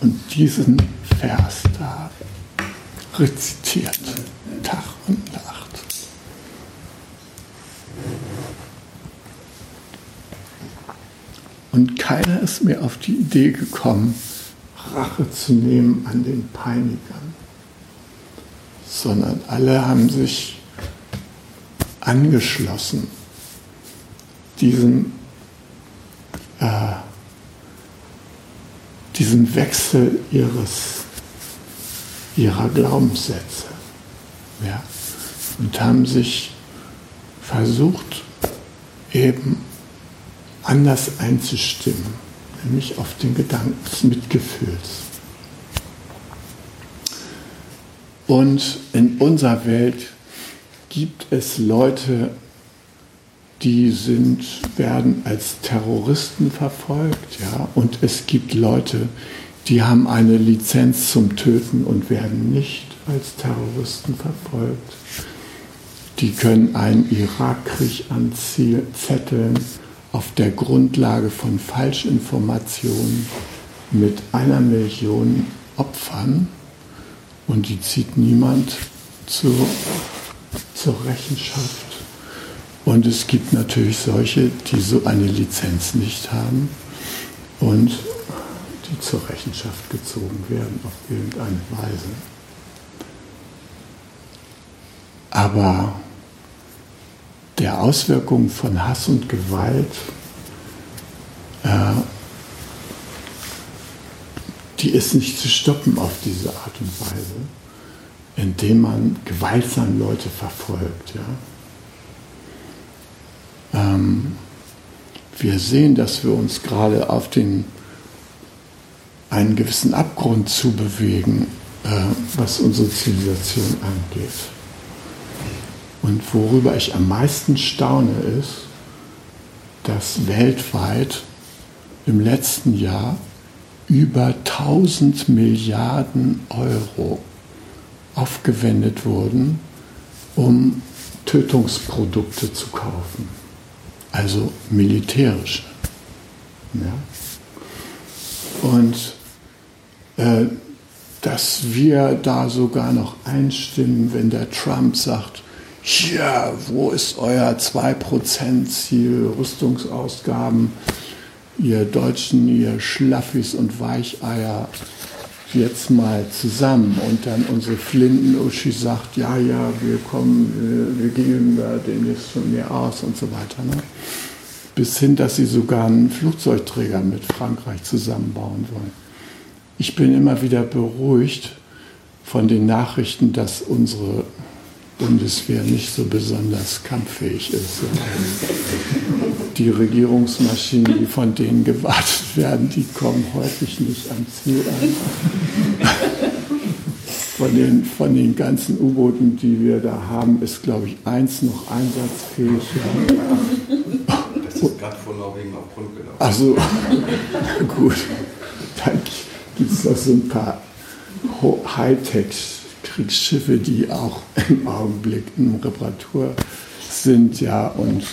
Und diesen Vers da rezitiert, Tag und Nacht. Und keiner ist mir auf die Idee gekommen, Rache zu nehmen an den Peinigern, sondern alle haben sich angeschlossen diesem, äh, diesem Wechsel ihres, ihrer Glaubenssätze ja, und haben sich versucht, eben anders einzustimmen, nämlich auf den Gedanken des Mitgefühls. Und in unserer Welt gibt es Leute, die sind, werden als Terroristen verfolgt, ja, und es gibt Leute, die haben eine Lizenz zum Töten und werden nicht als Terroristen verfolgt. Die können einen Irakkrieg anzetteln auf der Grundlage von Falschinformationen mit einer Million Opfern und die zieht niemand zur, zur Rechenschaft. Und es gibt natürlich solche, die so eine Lizenz nicht haben und die zur Rechenschaft gezogen werden auf irgendeine Weise. Aber der Auswirkungen von Hass und Gewalt, äh, die ist nicht zu stoppen auf diese Art und Weise, indem man gewaltsam Leute verfolgt. Ja? Ähm, wir sehen, dass wir uns gerade auf den, einen gewissen Abgrund zu bewegen, äh, was unsere Zivilisation angeht. Und worüber ich am meisten staune ist, dass weltweit im letzten Jahr über 1000 Milliarden Euro aufgewendet wurden, um Tötungsprodukte zu kaufen, also militärische. Ja. Und äh, dass wir da sogar noch einstimmen, wenn der Trump sagt, ja, wo ist euer 2%-Ziel Rüstungsausgaben? Ihr Deutschen, ihr Schlaffis und Weicheier, jetzt mal zusammen. Und dann unsere Flinten-Uschi sagt, ja, ja, wir kommen, wir, wir gehen da demnächst von mir aus und so weiter. Ne? Bis hin, dass sie sogar einen Flugzeugträger mit Frankreich zusammenbauen wollen. Ich bin immer wieder beruhigt von den Nachrichten, dass unsere Bundeswehr nicht so besonders kampffähig ist. Die Regierungsmaschinen, die von denen gewartet werden, die kommen häufig nicht am Ziel an. Von den, von den ganzen U-Booten, die wir da haben, ist, glaube ich, eins noch einsatzfähig. Das ist gerade vor Norwegen auf Grund gelaufen. Also, gut. Dann gibt es noch so ein paar Hightech Kriegsschiffe, die auch im Augenblick in Reparatur sind, ja, und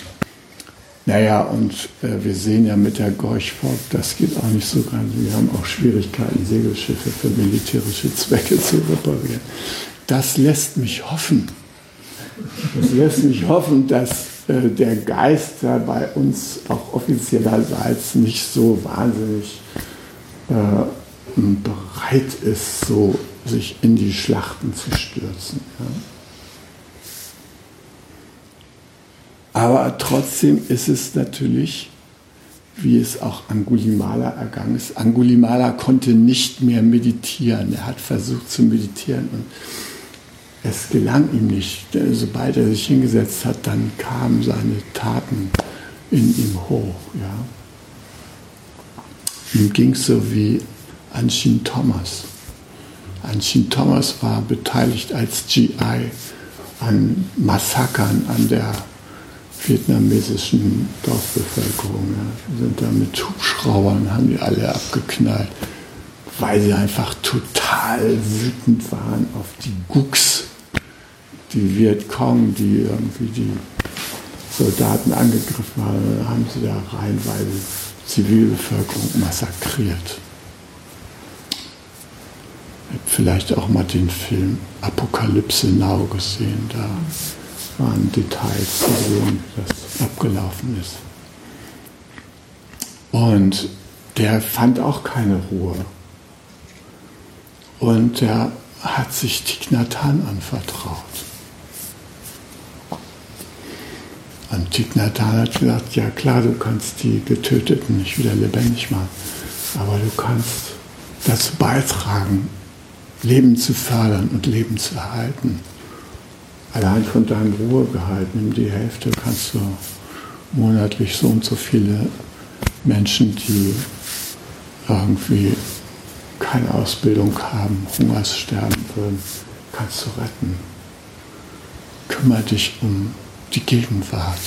Naja, und äh, wir sehen ja mit der Gorchfork, das geht auch nicht so ganz. Wir haben auch Schwierigkeiten, Segelschiffe für militärische Zwecke zu reparieren. Das lässt mich hoffen. Das lässt mich hoffen, dass äh, der Geist da bei uns auch offiziellerseits nicht so wahnsinnig äh, bereit ist, so sich in die Schlachten zu stürzen. Ja. Aber trotzdem ist es natürlich, wie es auch Angulimala ergangen ist. Angulimala konnte nicht mehr meditieren. Er hat versucht zu meditieren und es gelang ihm nicht. Sobald er sich hingesetzt hat, dann kamen seine Taten in ihm hoch. Ja. Ihm ging es so wie Anshin Thomas. Anshin Thomas war beteiligt als GI an Massakern an der vietnamesischen Dorfbevölkerung. Ja. Sind da mit Hubschraubern, haben die alle abgeknallt, weil sie einfach total wütend waren auf die Gucks, die Vietcong, die irgendwie die Soldaten angegriffen haben, haben sie da reihenweise Zivilbevölkerung massakriert. Vielleicht auch mal den Film Apokalypse Now gesehen. Da waren Details zu sehen, wie das abgelaufen ist. Und der fand auch keine Ruhe. Und er hat sich Hanh anvertraut. Und Hanh hat gesagt, ja klar, du kannst die Getöteten nicht wieder lebendig machen, aber du kannst dazu beitragen, Leben zu fördern und Leben zu erhalten allein von deinem Ruhegehalt, nimm die Hälfte, kannst du monatlich so und so viele Menschen, die irgendwie keine Ausbildung haben, Hungerssterben würden, kannst du retten. Kümmere dich um die Gegenwart,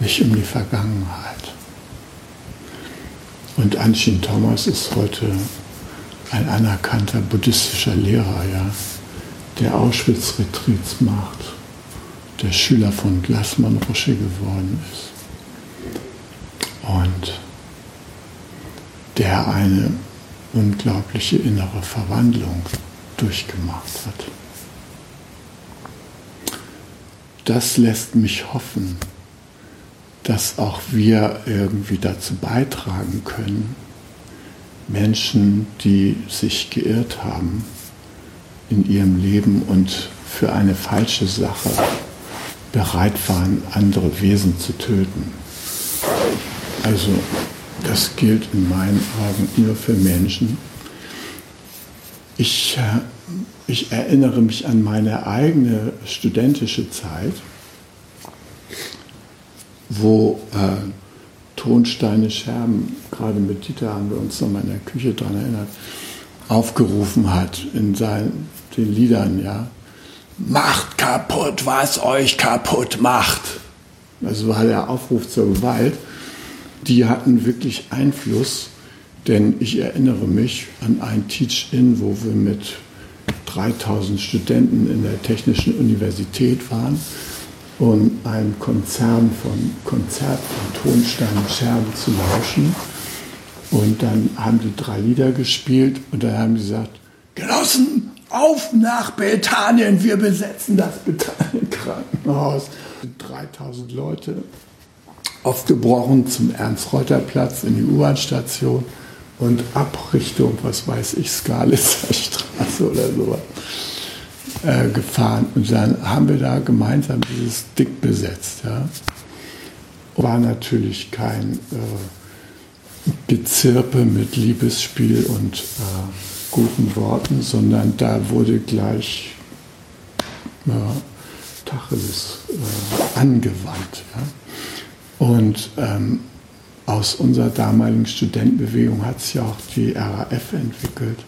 nicht um die Vergangenheit. Und Anshin Thomas ist heute ein anerkannter buddhistischer Lehrer, ja der Auschwitz-Retreats macht, der Schüler von Glassmann Rosche geworden ist und der eine unglaubliche innere Verwandlung durchgemacht hat. Das lässt mich hoffen, dass auch wir irgendwie dazu beitragen können, Menschen, die sich geirrt haben, in ihrem Leben und für eine falsche Sache bereit waren, andere Wesen zu töten. Also das gilt in meinen Augen nur für Menschen. Ich, äh, ich erinnere mich an meine eigene studentische Zeit, wo äh, Tonsteine Scherben, gerade mit Dieter haben wir uns nochmal in der Küche daran erinnert, aufgerufen hat in seinen, den Liedern, ja. Macht kaputt, was euch kaputt macht. Also war der Aufruf zur Gewalt. Die hatten wirklich Einfluss, denn ich erinnere mich an ein Teach-In, wo wir mit 3000 Studenten in der Technischen Universität waren um ein Konzern von Konzert von Tonsteinen Scherben zu lauschen. Und dann haben die drei Lieder gespielt und dann haben sie gesagt, Genossen, auf nach Bethanien, wir besetzen das Bethanien-Krankenhaus. 3000 Leute aufgebrochen zum Ernst-Reuter-Platz in die U-Bahn-Station und ab Richtung, was weiß ich, Skalitzer Straße oder sowas äh, gefahren. Und dann haben wir da gemeinsam dieses Dick besetzt. Ja. War natürlich kein äh, Gezirpe mit Liebesspiel und äh, guten Worten, sondern da wurde gleich äh, Tacheles äh, angewandt. Ja? Und ähm, aus unserer damaligen Studentenbewegung hat sich ja auch die RAF entwickelt,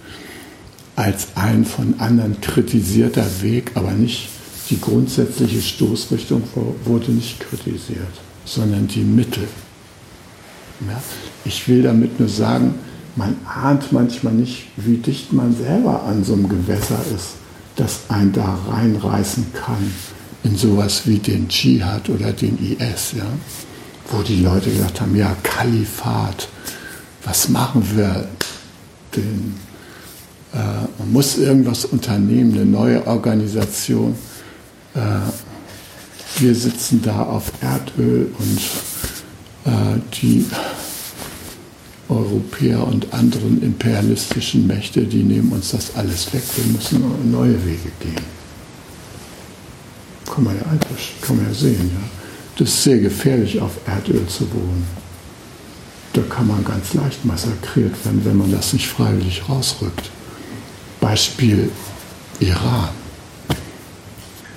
als ein von anderen kritisierter Weg, aber nicht die grundsätzliche Stoßrichtung wurde nicht kritisiert, sondern die Mittel. Ja? Ich will damit nur sagen, man ahnt manchmal nicht, wie dicht man selber an so einem Gewässer ist, das einen da reinreißen kann in sowas wie den Dschihad oder den IS. Ja? wo die Leute gesagt haben, ja, Kalifat, was machen wir denn? Äh, man muss irgendwas unternehmen, eine neue Organisation. Äh, wir sitzen da auf Erdöl und äh, die Europäer und anderen imperialistischen Mächte, die nehmen uns das alles weg. Wir müssen neue Wege gehen. Kann man ja, kann man ja sehen. Ja. Das ist sehr gefährlich, auf Erdöl zu wohnen. Da kann man ganz leicht massakriert werden, wenn man das nicht freiwillig rausrückt. Beispiel Iran.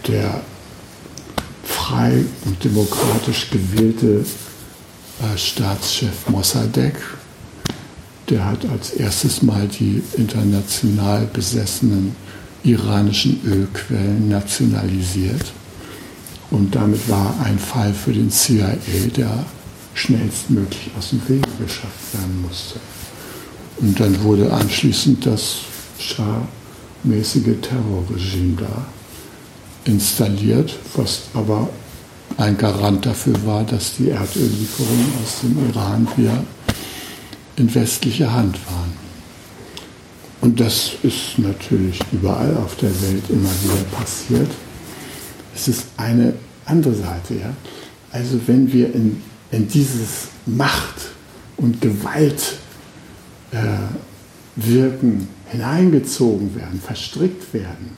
Der frei und demokratisch gewählte äh, Staatschef Mossadegh der hat als erstes mal die international besessenen iranischen Ölquellen nationalisiert. Und damit war ein Fall für den CIA, der schnellstmöglich aus dem Weg geschafft werden musste. Und dann wurde anschließend das Schah-mäßige Terrorregime da installiert, was aber ein Garant dafür war, dass die Erdöllieferungen aus dem Iran wieder in westlicher Hand waren. Und das ist natürlich überall auf der Welt immer wieder passiert. Es ist eine andere Seite. Ja? Also wenn wir in, in dieses Macht und Gewalt äh, wirken hineingezogen werden, verstrickt werden,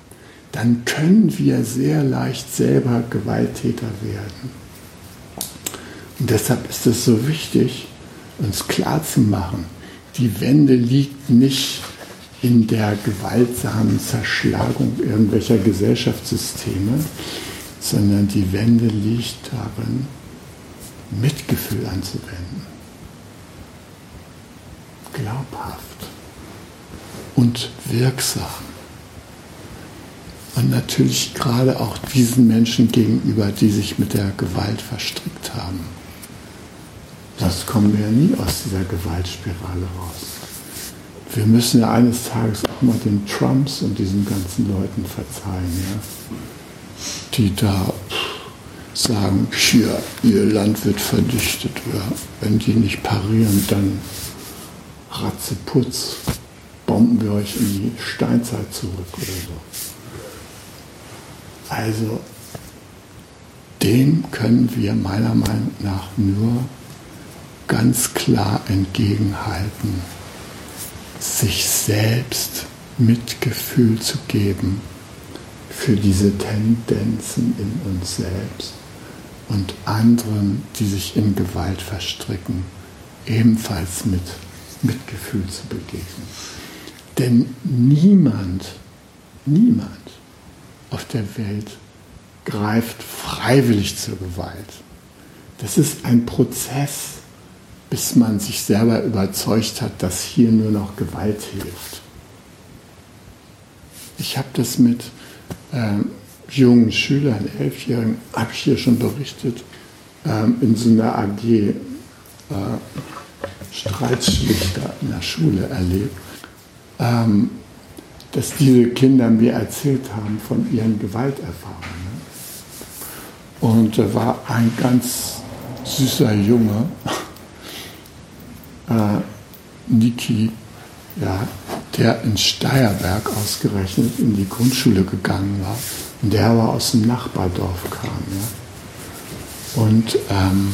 dann können wir sehr leicht selber Gewalttäter werden. Und deshalb ist es so wichtig, uns klarzumachen, die Wende liegt nicht in der gewaltsamen Zerschlagung irgendwelcher Gesellschaftssysteme, sondern die Wende liegt darin, Mitgefühl anzuwenden. Glaubhaft und wirksam. Und natürlich gerade auch diesen Menschen gegenüber, die sich mit der Gewalt verstrickt haben. Sonst kommen wir ja nie aus dieser Gewaltspirale raus. Wir müssen ja eines Tages auch mal den Trumps und diesen ganzen Leuten verzeihen, ja? die da sagen, hier, ihr Land wird verdichtet. Ja? Wenn die nicht parieren, dann ratzeputz, bomben wir euch in die Steinzeit zurück oder so. Also dem können wir meiner Meinung nach nur ganz klar entgegenhalten, sich selbst Mitgefühl zu geben für diese Tendenzen in uns selbst und anderen, die sich in Gewalt verstricken, ebenfalls mit Mitgefühl zu begegnen. Denn niemand, niemand auf der Welt greift freiwillig zur Gewalt. Das ist ein Prozess, bis man sich selber überzeugt hat, dass hier nur noch Gewalt hilft. Ich habe das mit ähm, jungen Schülern, Elfjährigen, habe ich hier schon berichtet, ähm, in so einer AG äh, Streitschlichter in der Schule erlebt, ähm, dass diese Kinder mir erzählt haben von ihren Gewalterfahrungen. Und da war ein ganz süßer Junge, äh, Niki, ja, der in Steierberg ausgerechnet in die Grundschule gegangen war und der aber aus dem Nachbardorf kam. Ja. Und ähm,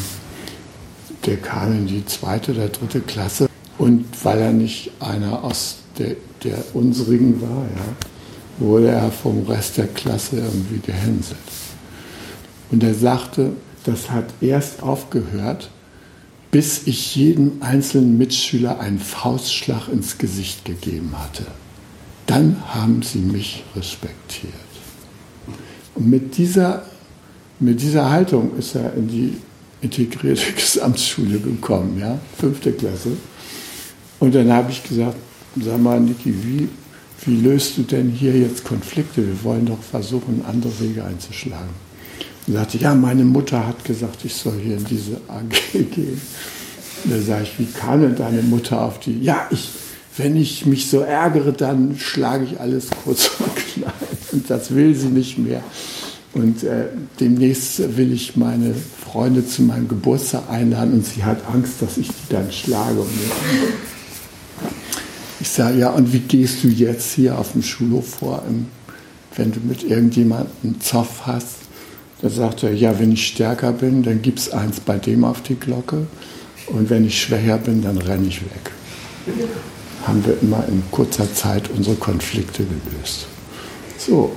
der kam in die zweite oder dritte Klasse und weil er nicht einer aus der, der unsrigen war, ja, wurde er vom Rest der Klasse irgendwie gehänselt. Und er sagte, das hat erst aufgehört, bis ich jedem einzelnen Mitschüler einen Faustschlag ins Gesicht gegeben hatte. Dann haben sie mich respektiert. Und mit dieser, mit dieser Haltung ist er in die integrierte Gesamtschule gekommen, ja, fünfte Klasse. Und dann habe ich gesagt, sag mal, Niki, wie, wie löst du denn hier jetzt Konflikte? Wir wollen doch versuchen, andere Wege einzuschlagen. Und sagte, ja, meine Mutter hat gesagt, ich soll hier in diese AG gehen. Und da sage ich, wie kam denn deine Mutter auf die? Ja, ich, wenn ich mich so ärgere, dann schlage ich alles kurz und klein. Und das will sie nicht mehr. Und äh, demnächst will ich meine Freunde zu meinem Geburtstag einladen und sie hat Angst, dass ich die dann schlage. ich sage, ja, und wie gehst du jetzt hier auf dem Schulhof vor, wenn du mit irgendjemandem Zoff hast? Da sagt er, ja, wenn ich stärker bin, dann gibt es eins bei dem auf die Glocke. Und wenn ich schwächer bin, dann renne ich weg. Haben wir immer in kurzer Zeit unsere Konflikte gelöst. So,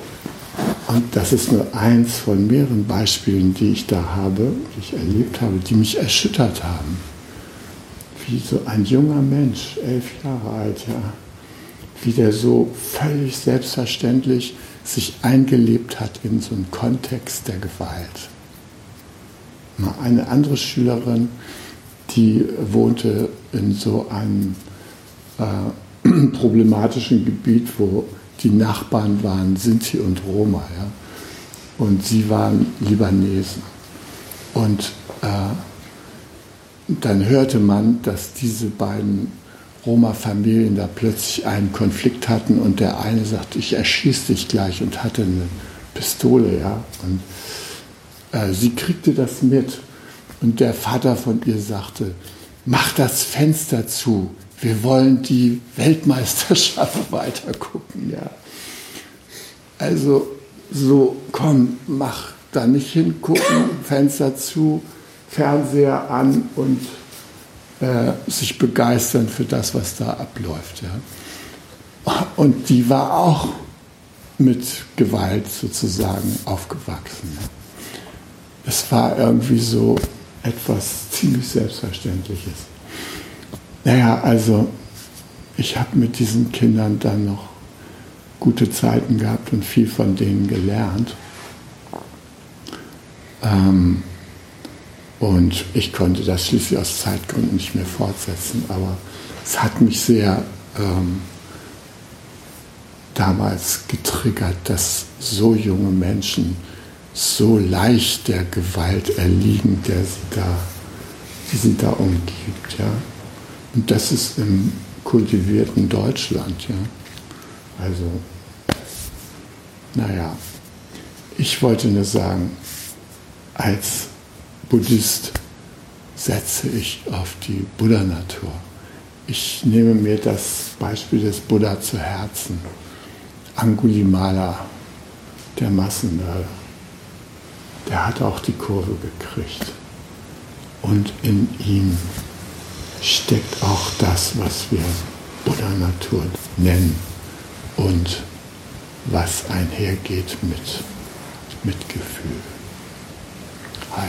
und das ist nur eins von mehreren Beispielen, die ich da habe, die ich erlebt habe, die mich erschüttert haben. Wie so ein junger Mensch, elf Jahre alt, ja, wie der so völlig selbstverständlich sich eingelebt hat in so einen Kontext der Gewalt. Eine andere Schülerin, die wohnte in so einem äh, problematischen Gebiet, wo die Nachbarn waren Sinti und Roma. Ja? Und sie waren Libanesen. Und äh, dann hörte man, dass diese beiden Roma-Familien da plötzlich einen Konflikt hatten und der eine sagte, ich erschieße dich gleich und hatte eine Pistole. Ja? Und äh, sie kriegte das mit. Und der Vater von ihr sagte, mach das Fenster zu, wir wollen die Weltmeisterschaft weitergucken. Ja. Also so, komm, mach da nicht hingucken, Fenster zu, Fernseher an und äh, sich begeistern für das, was da abläuft. Ja. Und die war auch mit Gewalt sozusagen aufgewachsen. Es war irgendwie so etwas ziemlich Selbstverständliches. Naja, also ich habe mit diesen Kindern dann noch gute Zeiten gehabt und viel von denen gelernt. Ähm, und ich konnte das schließlich aus Zeitgründen nicht mehr fortsetzen, aber es hat mich sehr ähm, damals getriggert, dass so junge Menschen so leicht der Gewalt erliegen, der sie da, die sie da umgibt. Ja? Und das ist im kultivierten Deutschland. Ja? Also, naja, ich wollte nur sagen, als Buddhist setze ich auf die Buddha-Natur. Ich nehme mir das Beispiel des Buddha zu Herzen. Angulimala, der Massenmörder, der hat auch die Kurve gekriegt. Und in ihm steckt auch das, was wir Buddha-Natur nennen und was einhergeht mit Mitgefühl. Hi.